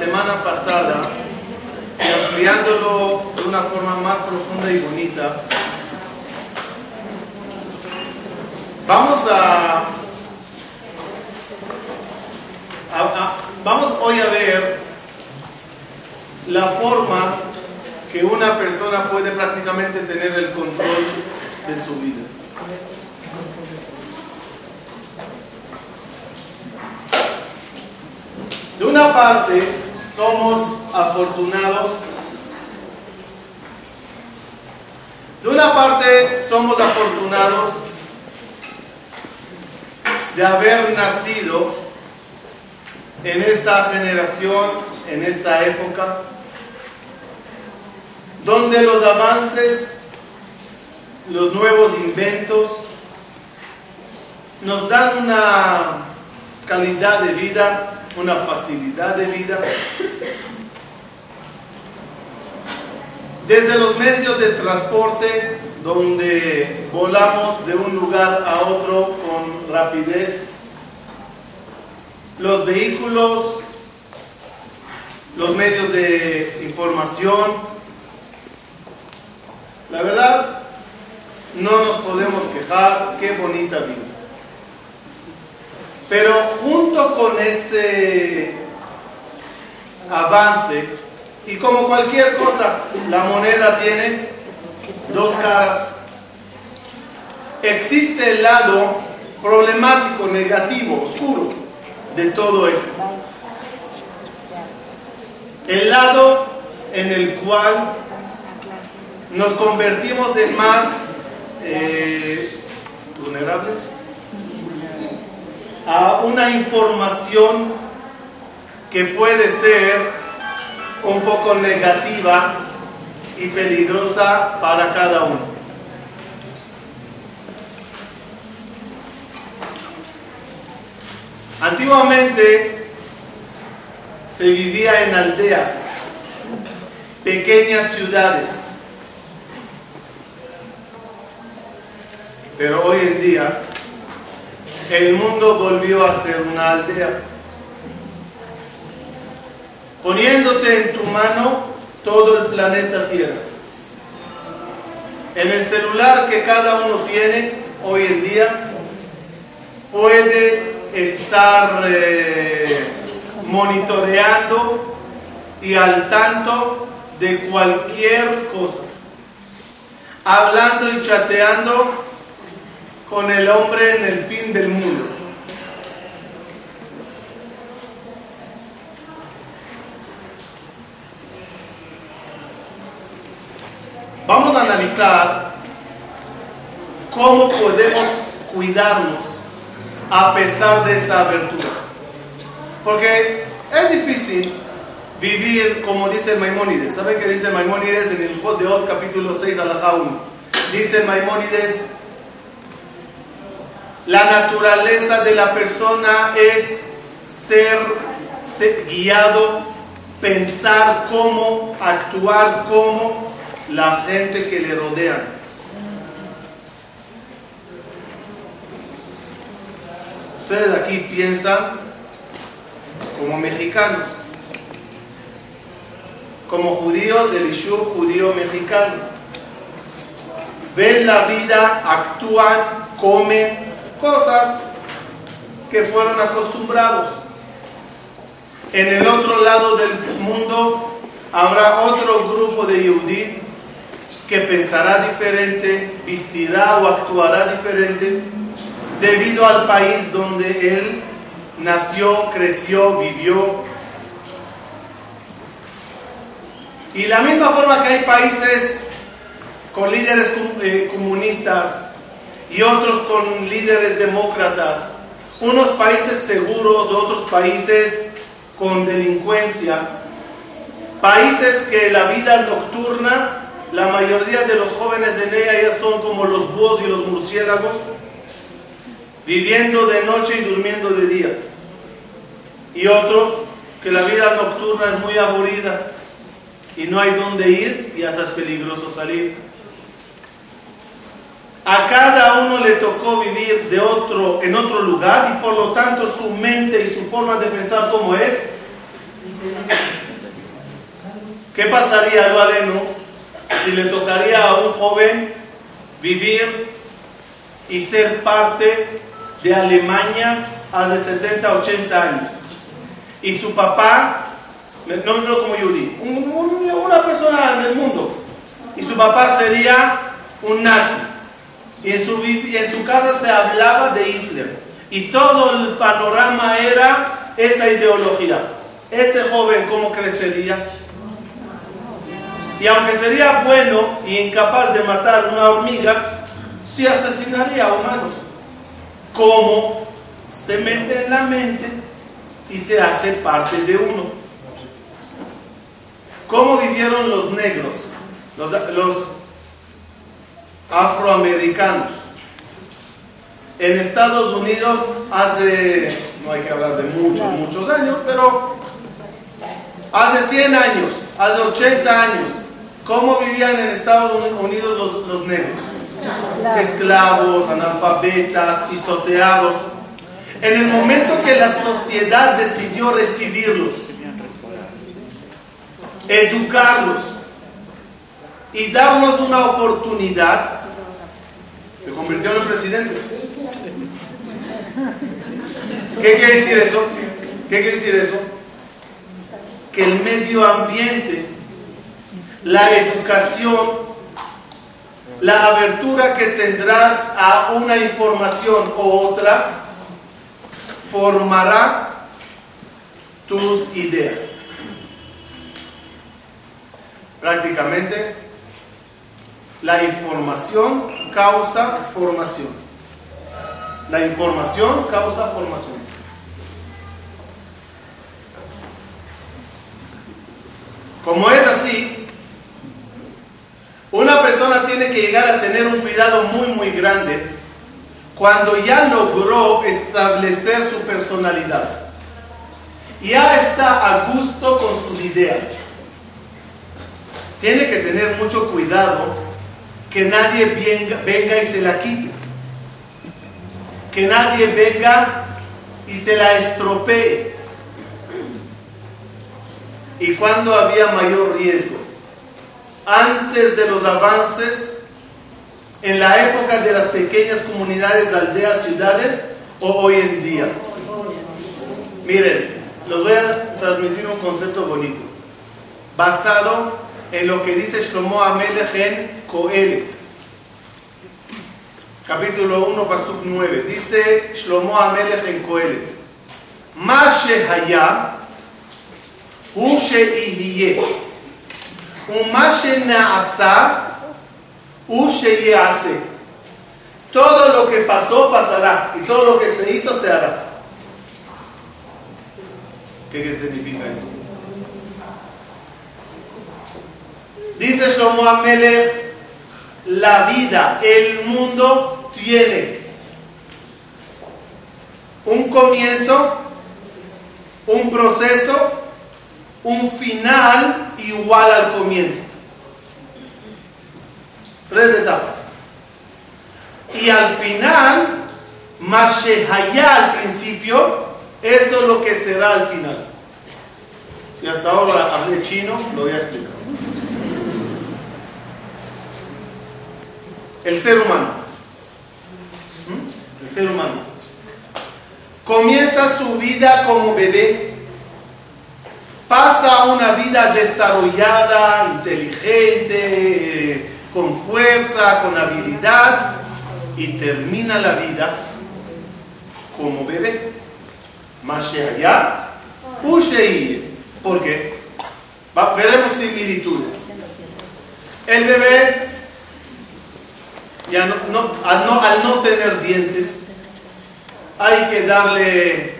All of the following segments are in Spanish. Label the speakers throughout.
Speaker 1: semana pasada y ampliándolo de una forma más profunda y bonita, vamos a, vamos hoy a ver la forma que una persona puede prácticamente tener el control de su vida. De una parte, somos afortunados. De una parte, somos afortunados de haber nacido en esta generación, en esta época, donde los avances, los nuevos inventos, nos dan una calidad de vida una facilidad de vida. Desde los medios de transporte, donde volamos de un lugar a otro con rapidez, los vehículos, los medios de información, la verdad, no nos podemos quejar, qué bonita vida. Pero junto con ese avance, y como cualquier cosa, la moneda tiene dos caras. Existe el lado problemático, negativo, oscuro de todo eso. El lado en el cual nos convertimos en más eh, vulnerables a una información que puede ser un poco negativa y peligrosa para cada uno. Antiguamente se vivía en aldeas, pequeñas ciudades, pero hoy en día el mundo volvió a ser una aldea. Poniéndote en tu mano todo el planeta Tierra. En el celular que cada uno tiene hoy en día, puede estar eh, monitoreando y al tanto de cualquier cosa. Hablando y chateando con el hombre en el fin del mundo. Vamos a analizar cómo podemos cuidarnos a pesar de esa abertura. Porque es difícil vivir como dice Maimónides. ¿Saben qué dice Maimónides en el Jod de capítulo 6 a la 1? Dice Maimónides, la naturaleza de la persona es ser, guiado, pensar cómo, actuar como la gente que le rodea. Ustedes aquí piensan como mexicanos, como judíos del Ishu judío mexicano. Ven la vida, actúan, comen, cosas que fueron acostumbrados. En el otro lado del mundo habrá otro grupo de Yehudí que pensará diferente, vestirá o actuará diferente debido al país donde él nació, creció, vivió. Y la misma forma que hay países con líderes eh, comunistas, y otros con líderes demócratas, unos países seguros, otros países con delincuencia, países que la vida nocturna, la mayoría de los jóvenes en ella ya son como los búhos y los murciélagos, viviendo de noche y durmiendo de día. Y otros que la vida nocturna es muy aburrida y no hay dónde ir y hasta es peligroso salir. A cada uno le tocó vivir de otro, en otro lugar y por lo tanto su mente y su forma de pensar como es ¿Qué pasaría, lo aleno, si le tocaría a un joven vivir y ser parte de Alemania hace 70, 80 años? Y su papá, no me como Judy, una persona en el mundo, y su papá sería un nazi. Y en su, en su casa se hablaba de Hitler. Y todo el panorama era esa ideología. Ese joven, ¿cómo crecería? Y aunque sería bueno y incapaz de matar una hormiga, sí asesinaría a humanos. ¿Cómo se mete en la mente y se hace parte de uno? ¿Cómo vivieron los negros, los, los afroamericanos? En Estados Unidos hace, no hay que hablar de muchos, muchos años, pero hace 100 años, hace 80 años, ¿cómo vivían en Estados Unidos los, los negros? Esclavos, analfabetas, pisoteados. En el momento que la sociedad decidió recibirlos, educarlos y darnos una oportunidad, se convirtieron en presidentes. ¿Qué quiere decir eso? ¿Qué quiere decir eso? Que el medio ambiente, la educación, la abertura que tendrás a una información u otra, formará tus ideas. Prácticamente, la información causa formación. La información causa formación. Como es así, una persona tiene que llegar a tener un cuidado muy, muy grande cuando ya logró establecer su personalidad. Ya está a gusto con sus ideas. Tiene que tener mucho cuidado que nadie venga, venga y se la quite. Que nadie venga y se la estropee. ¿Y cuando había mayor riesgo? Antes de los avances, en la época de las pequeñas comunidades, aldeas, ciudades, o hoy en día. Miren, les voy a transmitir un concepto bonito, basado en lo que dice Shlomo Amelech en Coelet. Capítulo 1, Pasuk 9. Dice Shlomo Amelech en Coelet. Ma shehaya hu sheihiye. Uma shenaasa hu sheyease. Todo lo que pasó, pasará. Y todo lo que se hizo, se hará. ¿Qué significa eso? Dice Shlomo Amelech, la vida, el mundo tiene un comienzo, un proceso un final igual al comienzo. Tres etapas. Y al final, Mashehaya al principio, eso es lo que será al final. Si hasta ahora hablé chino, lo voy a explicar. El ser humano. ¿Mm? El ser humano. Comienza su vida como bebé pasa una vida desarrollada, inteligente, con fuerza, con habilidad y termina la vida como bebé. Más allá, ¿Por qué? veremos similitudes. El bebé, ya no, al no tener dientes, hay que darle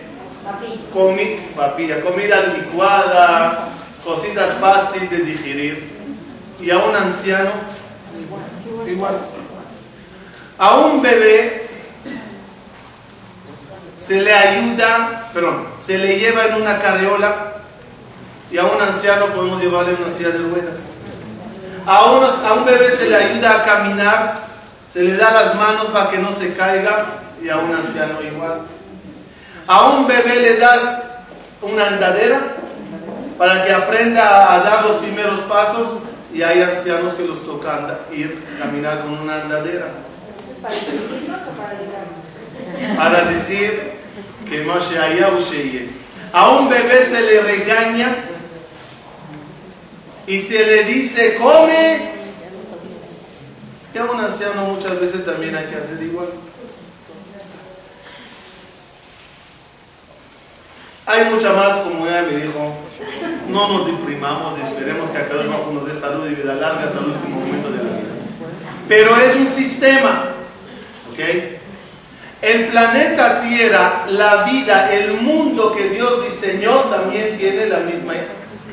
Speaker 1: papilla, comida licuada, cositas fáciles de digerir. Y a un anciano, igual. A un bebé se le ayuda, perdón, se le lleva en una carriola y a un anciano podemos llevarle en una silla de ruedas. A, unos, a un bebé se le ayuda a caminar, se le da las manos para que no se caiga y a un anciano igual. A un bebé le das una andadera para que aprenda a dar los primeros y hay ancianos que los toca ir caminar con una andadera.
Speaker 2: ¿Para o para?
Speaker 1: Para decir que A un bebé se le regaña y se le dice, come. Y a un anciano muchas veces también hay que hacer igual. Hay mucha más, como ella me dijo, no nos deprimamos y esperemos que a cada uno nos dé salud y vida larga hasta el último momento de la vida. Pero es un sistema, ¿ok? El planeta Tierra, la vida, el mundo que Dios diseñó también tiene la misma,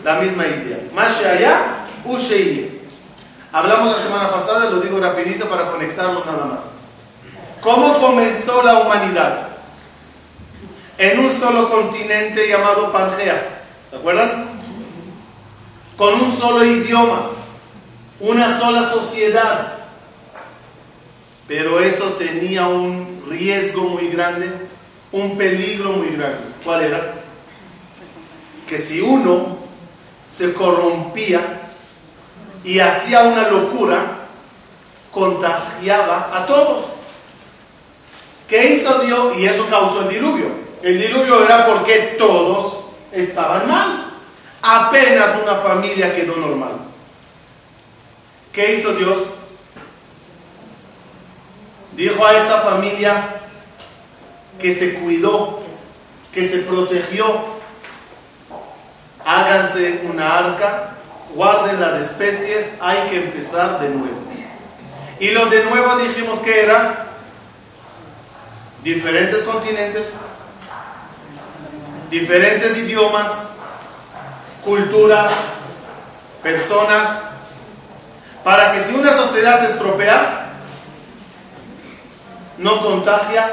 Speaker 1: la misma idea. Mashaya, Ushei. Hablamos la semana pasada, lo digo rapidito para conectarlo nada más. ¿Cómo comenzó la humanidad? En un solo continente llamado Pangea. ¿Se acuerdan? Con un solo idioma, una sola sociedad. Pero eso tenía un riesgo muy grande, un peligro muy grande. ¿Cuál era? Que si uno se corrompía y hacía una locura, contagiaba a todos. ¿Qué hizo Dios? Y eso causó el diluvio. El diluvio era porque todos estaban mal. Apenas una familia quedó normal. ¿Qué hizo Dios? Dijo a esa familia que se cuidó, que se protegió. Háganse una arca, guarden las especies, hay que empezar de nuevo. Y lo de nuevo dijimos que era diferentes continentes, diferentes idiomas, culturas, personas, para que si una sociedad se estropea, no contagia,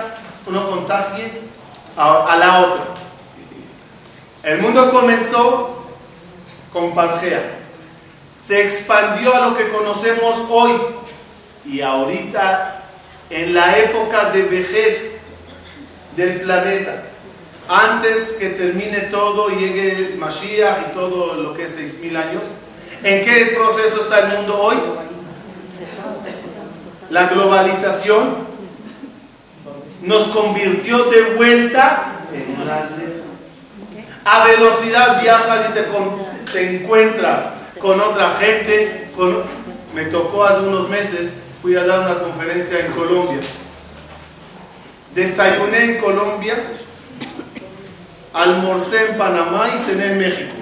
Speaker 1: no contagie a, la otra. El mundo comenzó con Pangea, se expandió a lo que conocemos hoy y ahorita en la época de vejez del planeta antes que termine todo, llegue Mashiach y todo lo que es 6.000 años, ¿en qué proceso está el mundo hoy? La globalización nos convirtió de vuelta en un A velocidad viajas y te encuentras con otra gente. Me tocó hace unos meses, fui a dar una conferencia en Colombia. Desayuné en Colombia almorcé en Panamá y cené en México.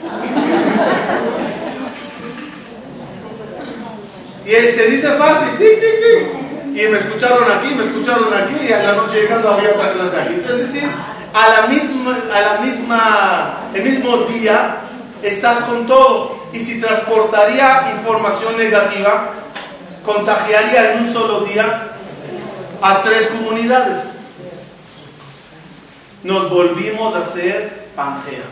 Speaker 1: Y se dice fácil, tic, tic, tic. Y me escucharon aquí, me escucharon aquí, y a la noche llegando había otra clase aquí. es decir, a la misma, a la misma, el mismo día estás con todo. Y si transportaría información negativa, contagiaría en un solo día a tres comunidades nos volvimos a ser Pangea,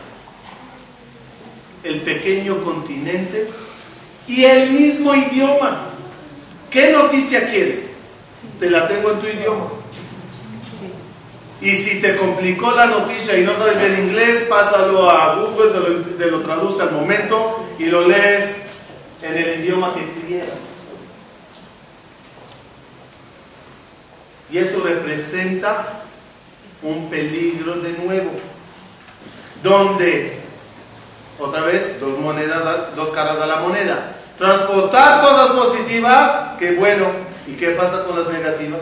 Speaker 1: el pequeño continente y el mismo idioma. ¿Qué noticia quieres? Te la tengo en tu idioma. Y si te complicó la noticia y no sabes bien inglés, pásalo a Google, te lo, traduce al momento y lo lees en el idioma que quieras. Y esto representa un peligro de nuevo, donde, otra vez, dos dos caras a la moneda. Transportar cosas positivas, qué bueno. ¿Y qué pasa con las negativas?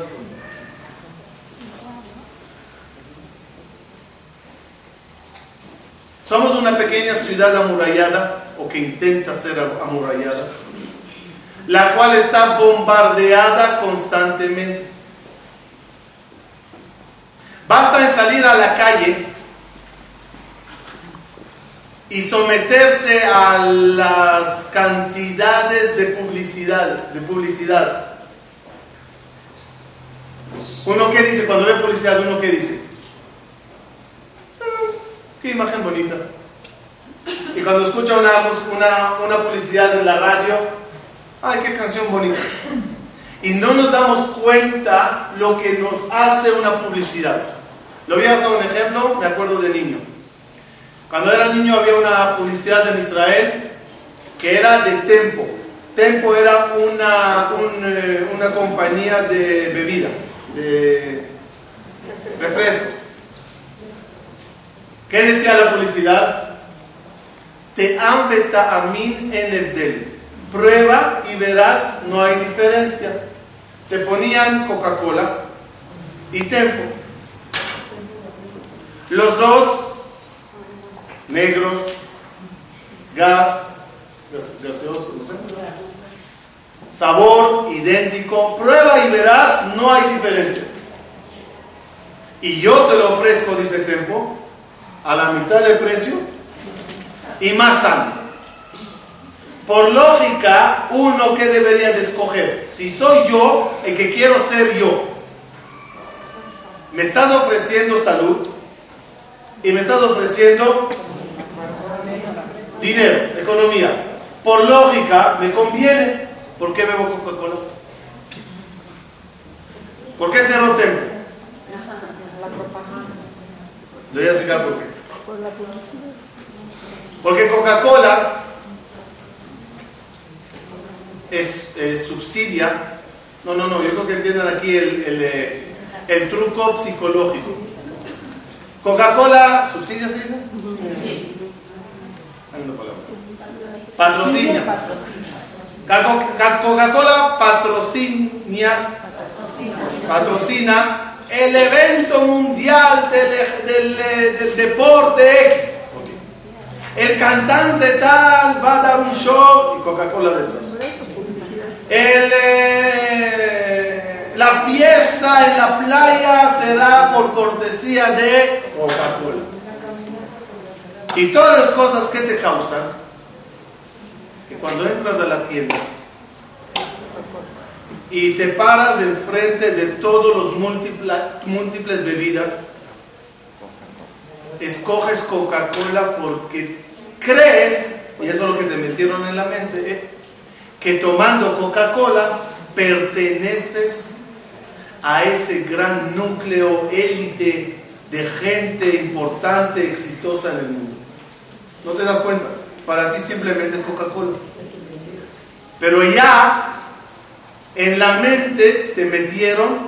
Speaker 1: Somos una pequeña ciudad amurallada, o que intenta ser amurallada, la cual está bombardeada constantemente. Basta en salir a la calle y someterse a las cantidades de publicidad, de publicidad. Uno que dice, cuando ve publicidad, uno que dice, qué imagen bonita. Y cuando escucha una, una, una publicidad en la radio, ay, qué canción bonita. Y no nos damos cuenta lo que nos hace una publicidad. Lo voy a hacer un ejemplo, me acuerdo de niño. Cuando era niño había una publicidad en Israel que era de Tempo. Tempo era una, un, eh, una compañía de bebida, de refrescos. ¿Qué decía la publicidad? Te ambeta a mí en el del. Prueba y verás, no hay diferencia. Te ponían Coca-Cola y Tempo. Los dos, negros, gas- gaseoso, no sé. Sabor idéntico. Prueba y verás, no hay diferencia. Y yo te lo ofrezco, dice Tempo, a la mitad de precio y más sano. Por lógica, uno que debería de escoger. Si soy yo el que quiero ser yo, me estás ofreciendo salud y me estás ofreciendo dinero, economía. Por lógica, me conviene. ¿Por qué bebo Coca-Cola? ¿Por qué cerro Tempo? Le voy a explicar por qué. Porque Coca-Cola es, es subsidia. No, no, no, yo creo que entiendan aquí el, el, eh, el truco psicológico. Coca-Cola, ¿subsidia se dice? Hay una palabra. Patrocina. Caco- Ca- Coca-Cola patrocina, patrocina el evento mundial del, del, deporte X. El cantante tal va a dar un show y Coca-Cola detrás. El, eh, la fiesta en la playa será por cortesía de Coca-Cola. Y todas las cosas que te causan, que cuando entras a la tienda y te paras enfrente de todos los múltipla- múltiples bebidas, escoges Coca-Cola porque crees, y eso es lo que te metieron en la mente, ¿eh? que tomando Coca-Cola perteneces a ese gran núcleo élite de gente importante, exitosa en el mundo. ¿No te das cuenta? Para ti simplemente es Coca-Cola. Pero ya en la mente te metieron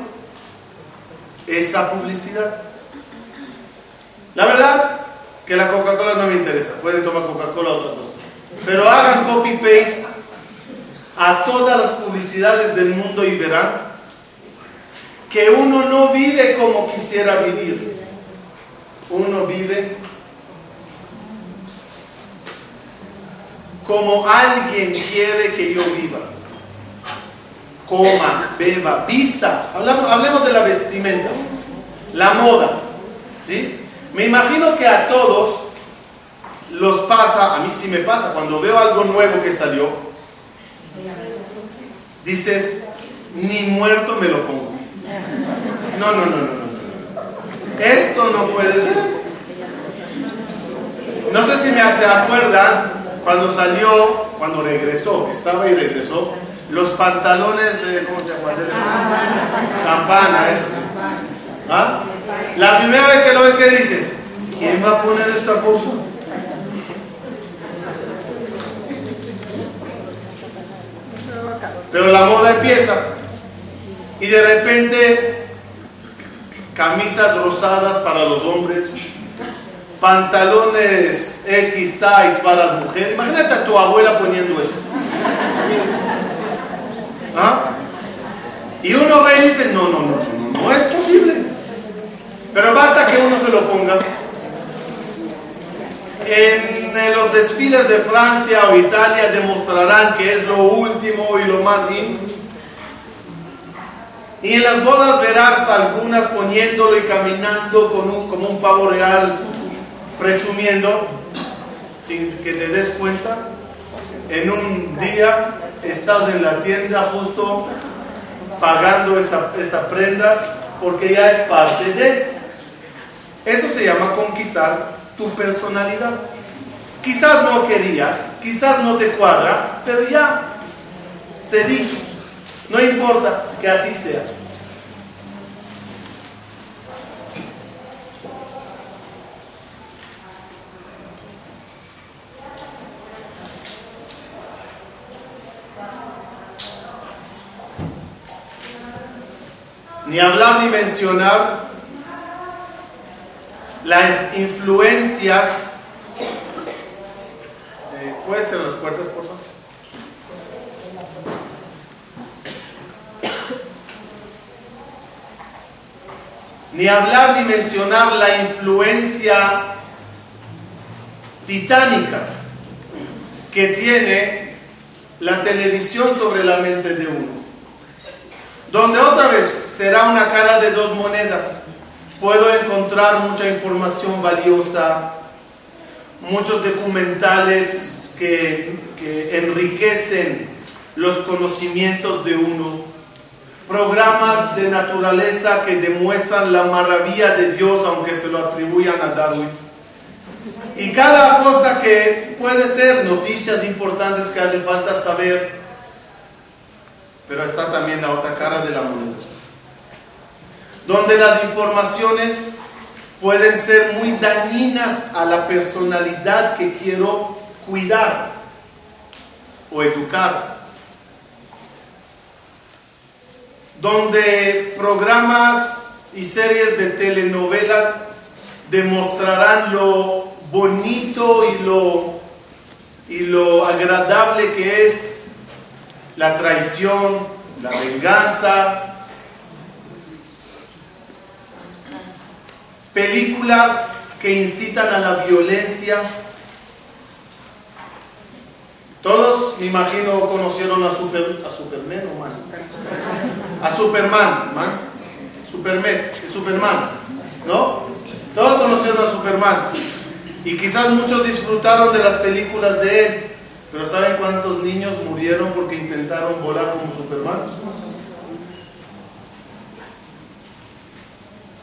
Speaker 1: esa publicidad. La verdad que la Coca-Cola no me interesa. Pueden tomar Coca-Cola o otras cosas. Pero hagan copy-paste a todas las publicidades del mundo y verán que uno no vive como quisiera vivir. Uno vive como alguien quiere que yo viva. Coma, beba, vista. Hablamos, hablemos de la vestimenta, la moda. ¿sí? Me imagino que a todos los pasa, a mí sí me pasa, cuando veo algo nuevo que salió, dices, ni muerto me lo pongo. No, no, no, no, no. Esto no puede ser. No sé si me se acuerdan cuando salió, cuando regresó, estaba y regresó, los pantalones, eh, ¿cómo se llama? Campana, eso. ¿Ah? La primera vez que lo ves, ¿qué dices? ¿Quién va a poner esta cosa? Pero la moda empieza y de repente camisas rosadas para los hombres, pantalones X tights para las mujeres. Imagínate a tu abuela poniendo eso. ¿Ah? Y uno ve y dice, no, no, no, no, no es posible. Pero basta que uno se lo ponga. En eh, los desfiles de Francia o Italia demostrarán que es lo último y lo más in. Y en las bodas verás algunas poniéndolo y caminando con un, como un pavo real, presumiendo, sin que te des cuenta. En un día estás en la tienda justo pagando esa, esa prenda porque ya es parte de. Eso se llama conquistar tu personalidad. Quizás no querías, quizás no te cuadra, pero ya se dijo. No importa que así sea. Ni hablar ni mencionar las influencias. Eh, ¿Puedes cerrar las puertas, por favor? Ni hablar ni mencionar la influencia titánica que tiene la televisión sobre la mente de uno. Donde otra vez será una cara de dos monedas. Puedo encontrar mucha información valiosa, muchos documentales que, que enriquecen los conocimientos de uno, programas de naturaleza que demuestran la maravilla de Dios aunque se lo atribuyan a Darwin. Y cada cosa que puede ser noticias importantes que hace falta saber, pero está también la otra cara de la moneda. Donde las informaciones pueden ser muy dañinas a la personalidad que quiero cuidar o educar. Donde programas y series de telenovela demostrarán lo bonito y lo, y lo agradable que es la traición, la venganza. Películas que incitan a la violencia. Todos, me imagino, conocieron a, Super, a Superman o man? A Superman, man. Superman, Superman, ¿no? Todos conocieron a Superman. Y quizás muchos disfrutaron de las películas de él. Pero ¿saben cuántos niños murieron porque intentaron volar como Superman?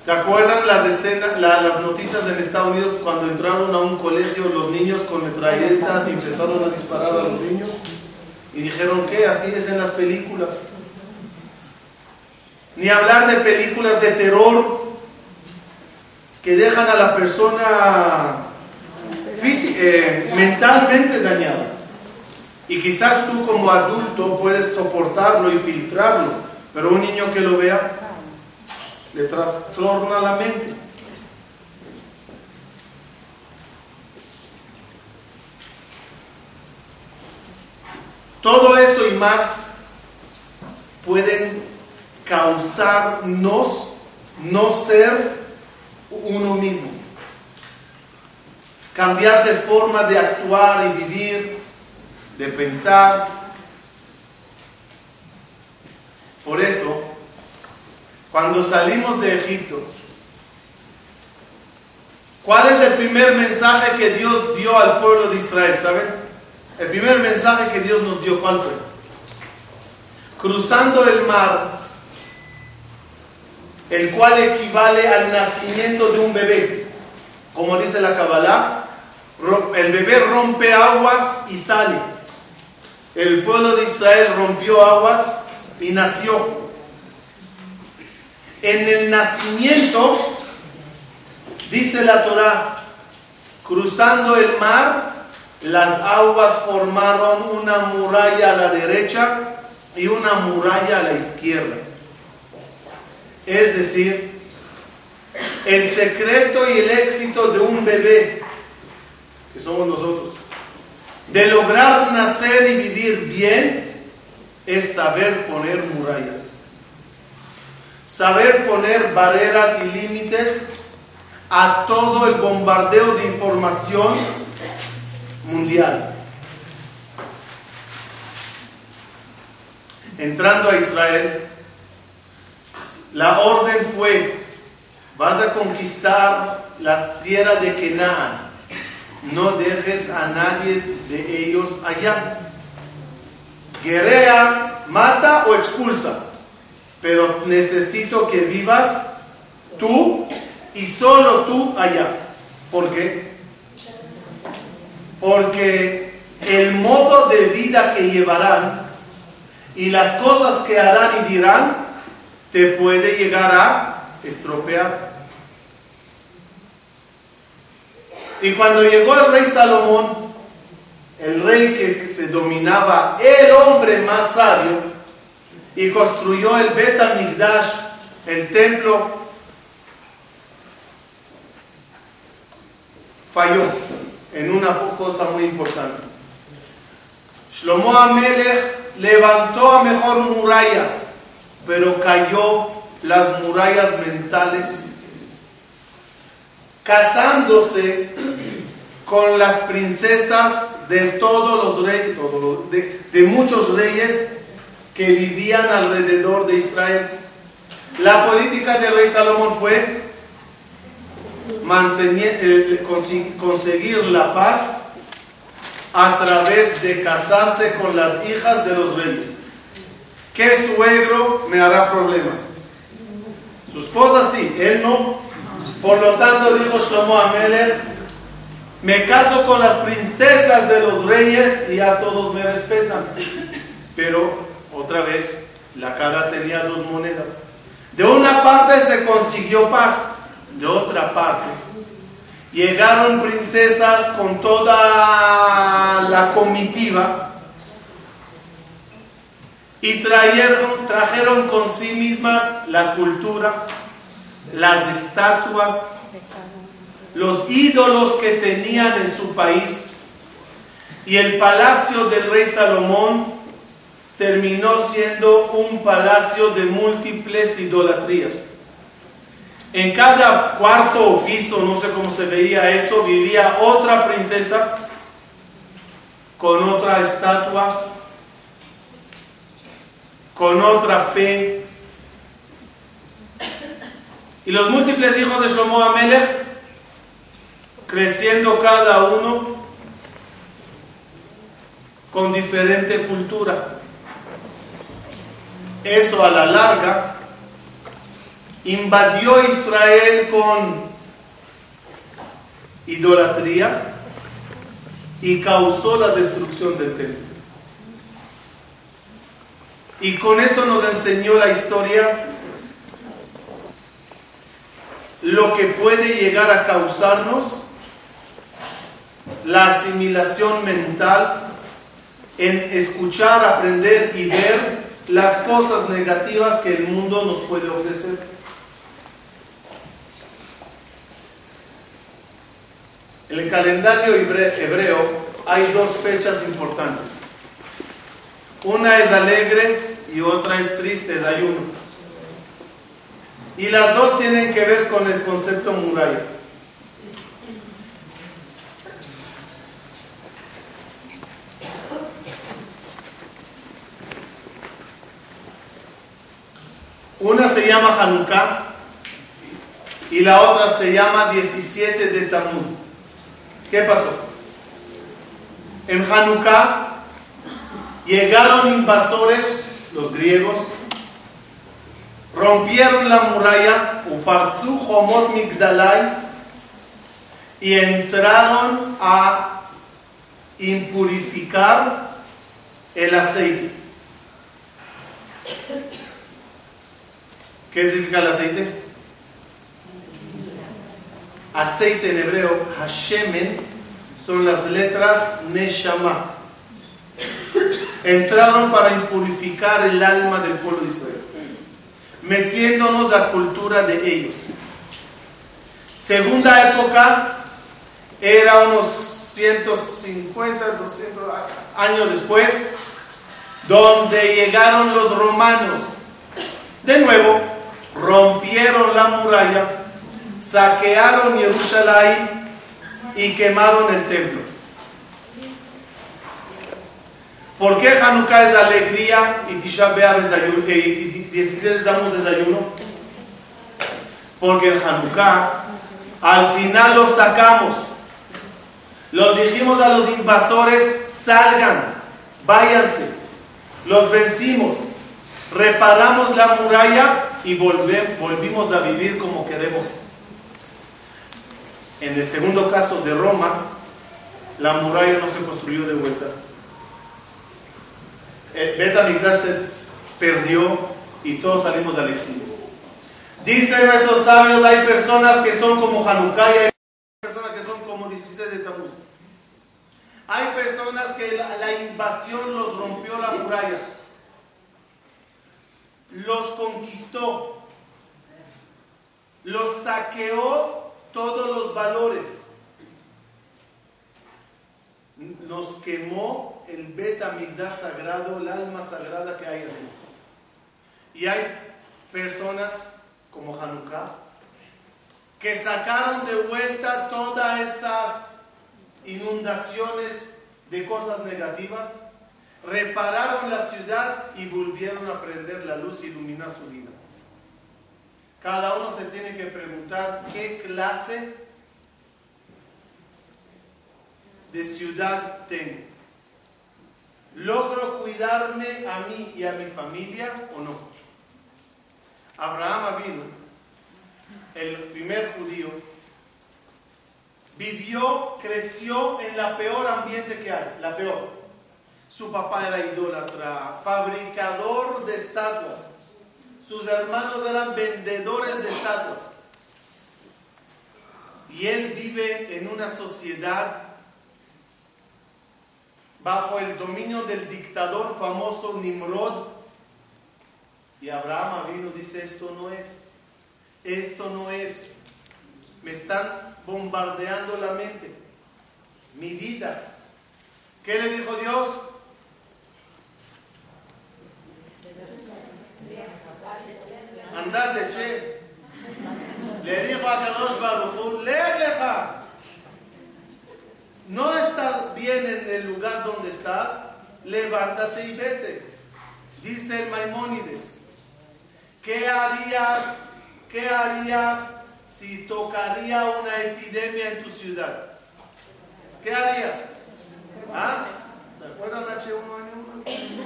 Speaker 1: ¿Se acuerdan las escenas, las noticias en Estados Unidos cuando entraron a un colegio los niños con metralletas y empezaron a disparar a los niños? Y dijeron que así es en las películas. Ni hablar de películas de terror que dejan a la persona eh, mentalmente dañada. Y quizás tú como adulto puedes soportarlo y filtrarlo, pero un niño que lo vea le trastorna la mente. Todo eso y más pueden causarnos no ser uno mismo. Cambiar de forma de actuar y vivir, de pensar. Por eso, cuando salimos de Egipto, ¿cuál es el primer mensaje que Dios dio al pueblo de Israel? ¿Saben? El primer mensaje que Dios nos dio, ¿cuál fue? Cruzando el mar, el cual equivale al nacimiento de un bebé. Como dice la Kabbalah, el bebé rompe aguas y sale. El pueblo de Israel rompió aguas y nació. En el nacimiento, dice la Torah, cruzando el mar, las aguas formaron una muralla a la derecha y una muralla a la izquierda. Es decir, el secreto y el éxito de un bebé, que somos nosotros, de lograr nacer y vivir bien, es saber poner murallas. Saber poner barreras y límites a todo el bombardeo de información mundial. Entrando a Israel, la orden fue, vas a conquistar la tierra de Canaán, no dejes a nadie de ellos allá. Guerrea, mata o expulsa, pero necesito que vivas tú y solo tú allá. ¿Por qué? Porque el modo de vida que llevarán y las cosas que harán y dirán te puede llegar a estropear. Y cuando llegó el rey Salomón, el rey que se dominaba, el hombre más sabio, y construyó el Bet Migdash el templo falló en una cosa muy importante. Shlomo Amelech levantó a mejor murallas, pero cayó las murallas mentales, casándose con las princesas de todos los reyes, de, muchos reyes que vivían alrededor de Israel. La política del rey Salomón fue mantener, conseguir la paz a través de casarse con las hijas de los reyes. ¿Qué suegro me hará problemas? Su esposa sí, él no. Por lo tanto dijo Shlomo Ameler, me caso con las princesas de los reyes y a todos me respetan. Pero otra vez, la cara tenía dos monedas. De una parte se consiguió paz, de otra parte llegaron princesas con toda la comitiva y trajeron, trajeron con sí mismas la cultura, las estatuas, los ídolos que tenían en su país y el palacio del rey Salomón terminó siendo un palacio de múltiples idolatrías. En cada cuarto o piso, no sé cómo se veía eso, vivía otra princesa con otra estatua, con otra fe. Y los múltiples hijos de Shlomo Amelech, creciendo cada uno con diferente cultura. Eso a la larga invadió Israel con idolatría y causó la destrucción del templo. Y con eso nos enseñó la historia lo que puede llegar a causarnos la asimilación mental en escuchar, aprender y ver las cosas negativas que el mundo nos puede ofrecer. En el calendario hebreo hay dos fechas importantes. Una es alegre y otra es triste, es ayuno. Y las dos tienen que ver con el concepto muralla. Una se llama Hanukkah y la otra se llama 17 de Tammuz. ¿Qué pasó? En Hanukkah llegaron invasores, los griegos, rompieron la muralla, Ufarzu Homot Migdalai, y entraron a impurificar el aceite. ¿Qué significa el aceite? Aceite en hebreo, Hashemen, son las letras Neshama. Entraron para impurificar el alma del pueblo de Israel, metiéndonos la cultura de ellos. Segunda época era unos 150, 200 años después, donde llegaron los romanos. De nuevo, rompieron la muralla, saquearon Jerusalén y quemaron el templo. ¿Por qué Hanukkah es alegría y Tisha B'Av es ayuno, y 16 damos desayuno? Porque en Hanukkah al final los sacamos. Los dijimos a los invasores, salgan, váyanse. Los vencimos. Reparamos la muralla y volvimos a vivir como queremos. En el segundo caso de Roma, la muralla no se construyó de vuelta. El Betamigdash se perdió y todos salimos al exilio. Dicen nuestros sabios, hay personas que son como Hanukkah y hay personas que son como 17 de Tamuz. Hay personas que la invasión los rompió la muralla los conquistó, los saqueó todos los valores. Nos quemó el beta sagrado, el alma sagrada que hay adentro. Y hay personas como Hanukkah que sacaron de vuelta todas esas inundaciones de cosas negativas, repararon la ciudad y volvieron a prender la luz y iluminar su vida. Cada uno se tiene que preguntar qué clase de ciudad tengo. ¿Logro cuidarme a mí y a mi familia o no? Abraham vino, el primer judío, vivió, creció en la peor ambiente que hay, la peor. Su papá era idólatra, fabricador de estatuas. Sus hermanos eran vendedores de estatuas. Y él vive en una sociedad bajo el dominio del dictador famoso Nimrod. Y Abraham vino dice, esto no es, esto no es. Me están bombardeando la mente, mi vida. ¿Qué le dijo Dios? Andate, che. Le dijo a Kadosh Baruchu, leja. No estás bien en el lugar donde estás, levántate y vete. Dice el Maimónides, ¿qué harías? ¿Qué harías si tocaría una epidemia en tu ciudad? ¿Qué harías? ¿Ah? ¿Se acuerdan H1N1?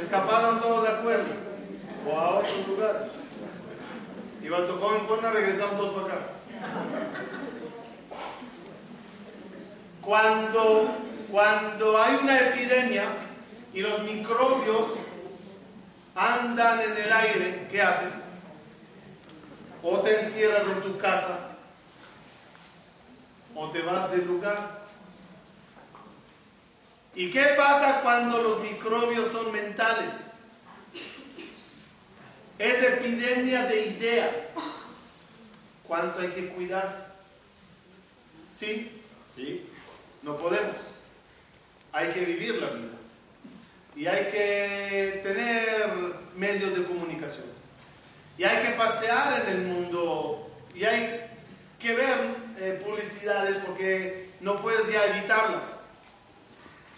Speaker 1: Escaparon todos de acuerdo. O a otros lugares. Iban tocó en Cuerna, regresaron todos para acá. Cuando, cuando hay una epidemia y los microbios andan en el aire, ¿qué haces? O te encierras en tu casa, o te vas del lugar. ¿Y qué pasa cuando los microbios son mentales? Es epidemia de ideas. ¿Cuánto hay que cuidarse? Sí, sí, no podemos. Hay que vivir la vida. Y hay que tener medios de comunicación. Y hay que pasear en el mundo. Y hay que ver eh, publicidades porque no puedes ya evitarlas.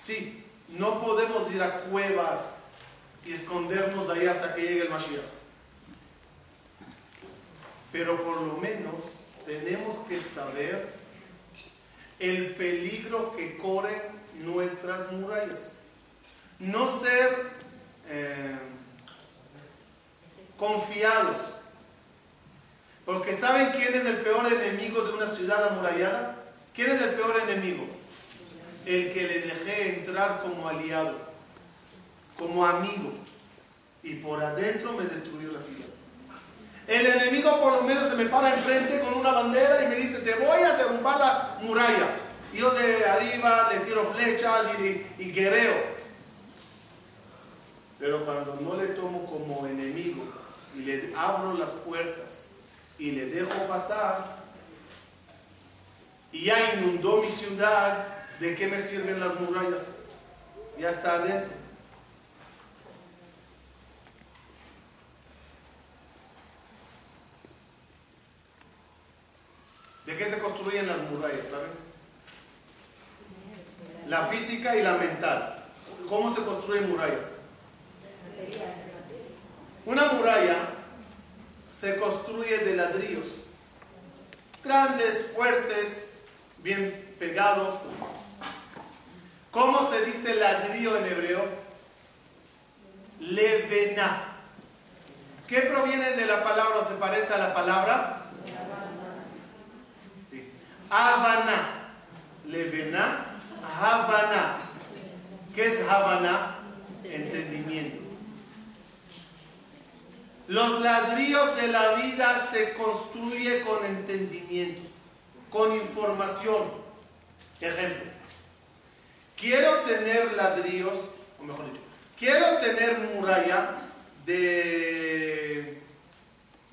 Speaker 1: Sí, no podemos ir a cuevas y escondernos ahí hasta que llegue el Mashiach. Pero por lo menos tenemos que saber el peligro que corren nuestras murallas. No ser eh, confiados. Porque ¿saben quién es el peor enemigo de una ciudad amurallada? ¿Quién es el peor enemigo? El que le dejé entrar como aliado, como amigo, y por adentro me destruyó la ciudad. El enemigo por lo menos se me para enfrente con una bandera y me dice, te voy a derrumbar la muralla. Yo de arriba le tiro flechas y, y guerreo. Pero cuando no le tomo como enemigo y le abro las puertas y le dejo pasar, y ya inundó mi ciudad, ¿De qué me sirven las murallas? Ya está adentro. ¿De qué se construyen las murallas, saben? La física y la mental. ¿Cómo se construyen murallas? Una muralla se construye de ladrillos, grandes, fuertes, bien pegados, ¿Cómo se dice ladrillo en hebreo? Levena. ¿Qué proviene de la palabra o se parece a la palabra? Sí. Havana. Levena. Havana. ¿Qué es Havana? Entendimiento. Los ladrillos de la vida se construyen con entendimientos, con información. Ejemplo. Quiero tener ladrillos, o mejor dicho, quiero tener muralla de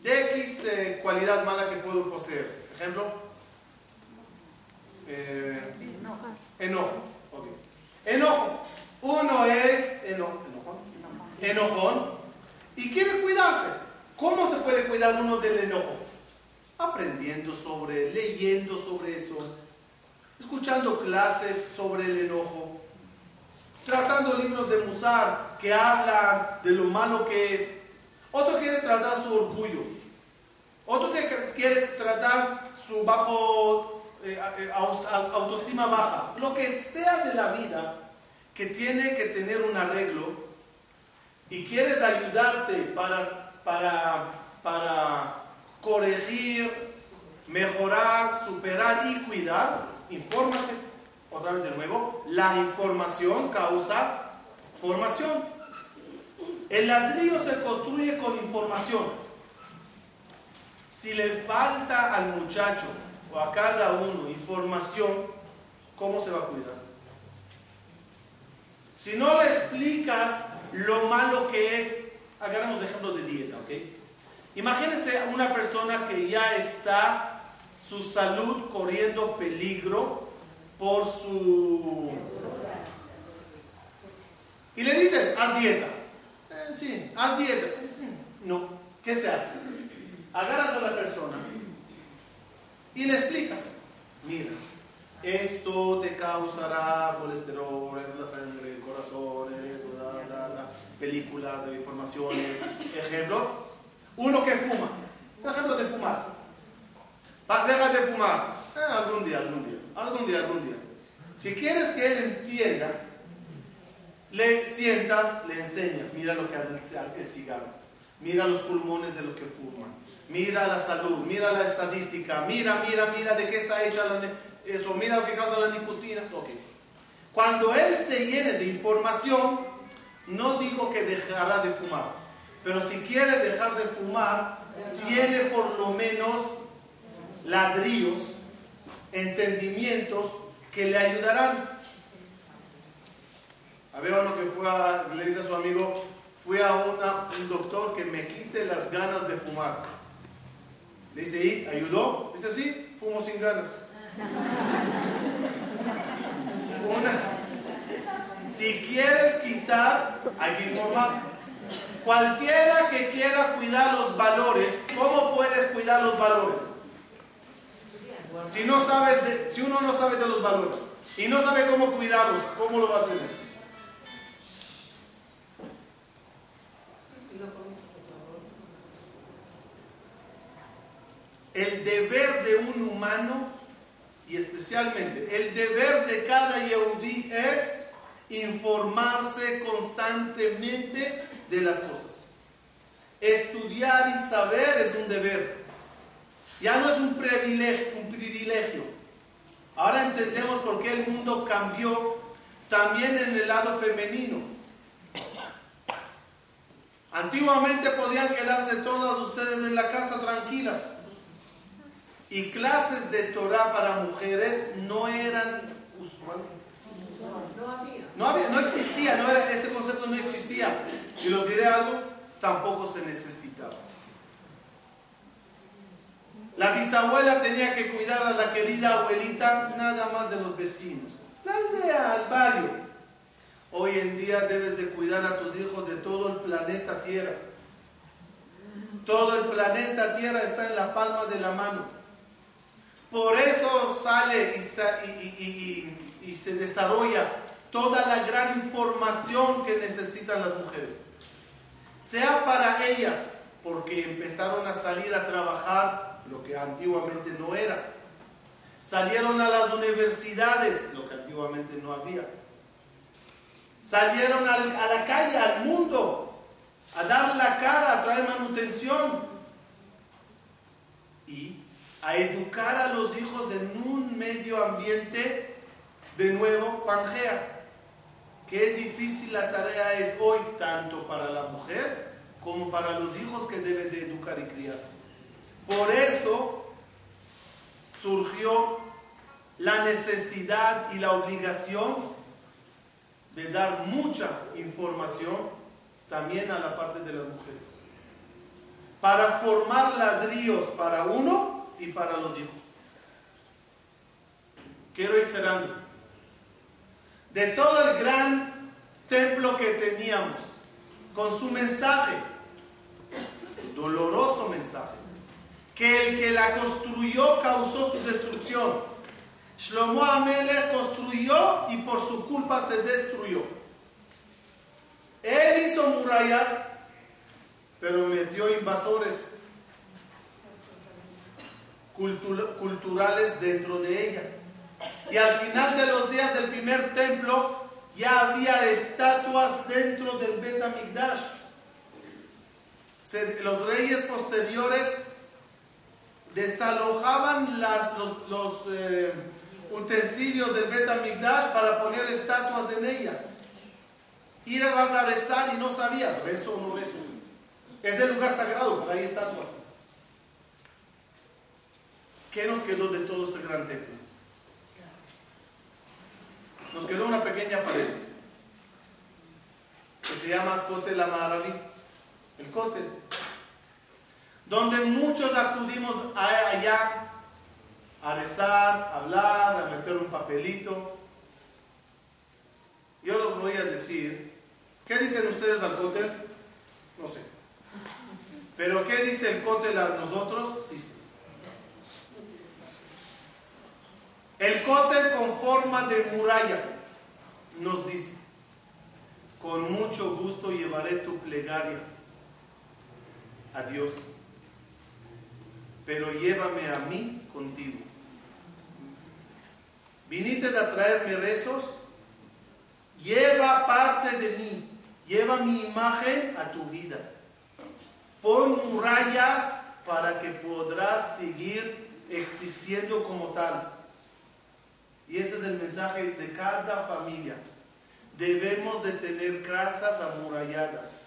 Speaker 1: X eh, cualidad mala que puedo poseer. Ejemplo. Eh, enojo. ok. Enojo. Uno es eno- enojón. Enojón. Y quiere cuidarse. ¿Cómo se puede cuidar uno del enojo? Aprendiendo sobre, leyendo sobre eso, escuchando clases sobre el enojo, tratando libros de Musar que hablan de lo malo que es. Otro quiere tratar su orgullo. Otro quiere tratar su bajo eh, eh, au- au- autoestima baja. Lo que sea de la vida que tiene que tener un arreglo y quieres ayudarte para, para, para corregir, mejorar, superar y cuidar, infórmate. Otra vez de nuevo, la información causa formación. El ladrillo se construye con información. Si le falta al muchacho o a cada uno información, ¿cómo se va a cuidar? Si no le explicas lo malo que es, hagamos ejemplo de dieta, ¿ok? Imagínense una persona que ya está su salud corriendo peligro por su... Y le dices, haz dieta. Eh, sí, haz dieta. Eh, sí. No, ¿qué se hace? Agarras a la persona y le explicas, mira, esto te causará colesterol, es la sangre, el corazón, es la- la- la- películas informaciones. Ejemplo, uno que fuma. Ejemplo de fumar. Deja de fumar. Eh, algún día, algún día. Algún día, algún día. Si quieres que él entienda, le sientas, le enseñas. Mira lo que hace el, cigarro. Mira los pulmones de los que fuman. Mira la salud. Mira la estadística. Mira, mira, mira de qué está hecha esto. Mira lo que causa la nicotina. Ok. Cuando él se llene de información, no digo que dejará de fumar. Pero si quiere dejar de fumar, tiene por lo menos ladrillos, entendimientos que le ayudarán. Había uno que fue a, le dice a su amigo, fui a una- un doctor que me quite las ganas de fumar. Le dice, ¿y ayudó? Dice, sí, fumo sin ganas. Una- si quieres quitar, hay que informar. Cualquiera que quiera cuidar los valores, ¿cómo puedes cuidar los valores? Si no sabes si uno no sabe de los valores y no sabe cómo cuidarlos, ¿cómo lo va a tener? El deber de un humano y especialmente el deber de cada Yehudi es informarse constantemente de las cosas. Estudiar y saber es un deber. Ya no es un privilegio, privilegio. Ahora entendemos por qué el mundo cambió también en el lado femenino. Antiguamente podían quedarse todas ustedes en la casa tranquilas. Y clases de Torah para mujeres no eran usuales.
Speaker 2: No había.
Speaker 1: No, existía, no ese concepto no existía. Y lo diré algo, tampoco se necesitaba. La bisabuela tenía que cuidar a la querida abuelita nada más de los vecinos. La aldea, el barrio. Hoy en día debes de cuidar a tus hijos de todo el planeta Tierra. Todo el planeta Tierra está en la palma de la mano. Por eso sale y, sa- y- y- y- y se desarrolla toda la gran información que necesitan las mujeres. Sea para ellas, porque empezaron a salir a trabajar, lo que antiguamente no era. Salieron a las universidades, lo que antiguamente no había. Salieron al- a la calle, al mundo, a dar la cara, a traer manutención y a educar a los hijos en un medio ambiente de nuevo Pangea. Qué difícil la tarea es hoy, tanto para la mujer como para los hijos que deben de educar y criar. Por eso surgió la necesidad y la obligación de dar mucha información también a la parte de las mujeres. para formar ladrillos para uno y para los hijos. Quiero ir cerrando. De todo el gran templo que teníamos, con su mensaje, doloroso mensaje, que el que la construyó causó su destrucción. Shlomo Amelech construyó y por su culpa se destruyó. Él hizo murallas, pero metió invasores culturales dentro de ella. Y al final de los días del primer templo ya había estatuas dentro del Bet Amikdash. Los reyes posteriores desalojaban los, eh, utensilios del Bet Amikdash para poner estatuas en ella. Y vas a rezar y no sabías, rezo o no rezo. Es del lugar sagrado, pero hay estatuas. ¿Qué nos quedó de todo ese gran templo? Nos quedó una pequeña pared que se llama Kotel Amaravi, el Kotel, donde muchos acudimos allá a rezar, a hablar, a meter un papelito. Yo lo voy a decir. ¿Qué dicen ustedes al Kotel? No sé. Pero ¿qué dice el Kotel a nosotros? Sí, sí. El cótel con forma de muralla nos dice, con mucho gusto llevaré tu plegaria a Dios, pero llévame a mí contigo. Viniste a traerme rezos, lleva parte de mí, lleva mi imagen a tu vida. Pon murallas para que podrás seguir existiendo como tal. Y ese es el mensaje de cada familia. Debemos de tener casas amuralladas,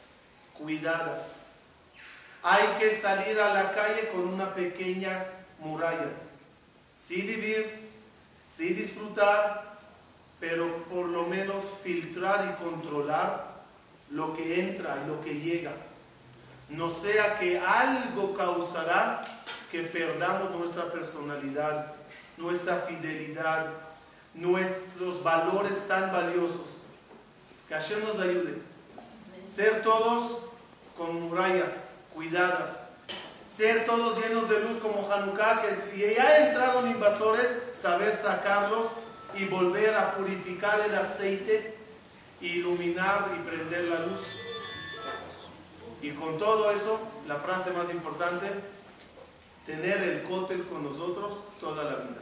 Speaker 1: cuidadas. Hay que salir a la calle con una pequeña muralla. Sí vivir, sí disfrutar, pero por lo menos filtrar y controlar lo que entra y lo que llega. No sea que algo causará que perdamos nuestra personalidad, nuestra fidelidad, nuestros valores tan valiosos. Que Hashem nos ayude. Ser todos con murallas cuidadas. Ser todos llenos de luz como Hanukkah, que ya entraron invasores, saber sacarlos y volver a purificar el aceite, iluminar y prender la luz. Y con todo eso, la frase más importante, tener el cótel con nosotros toda la vida.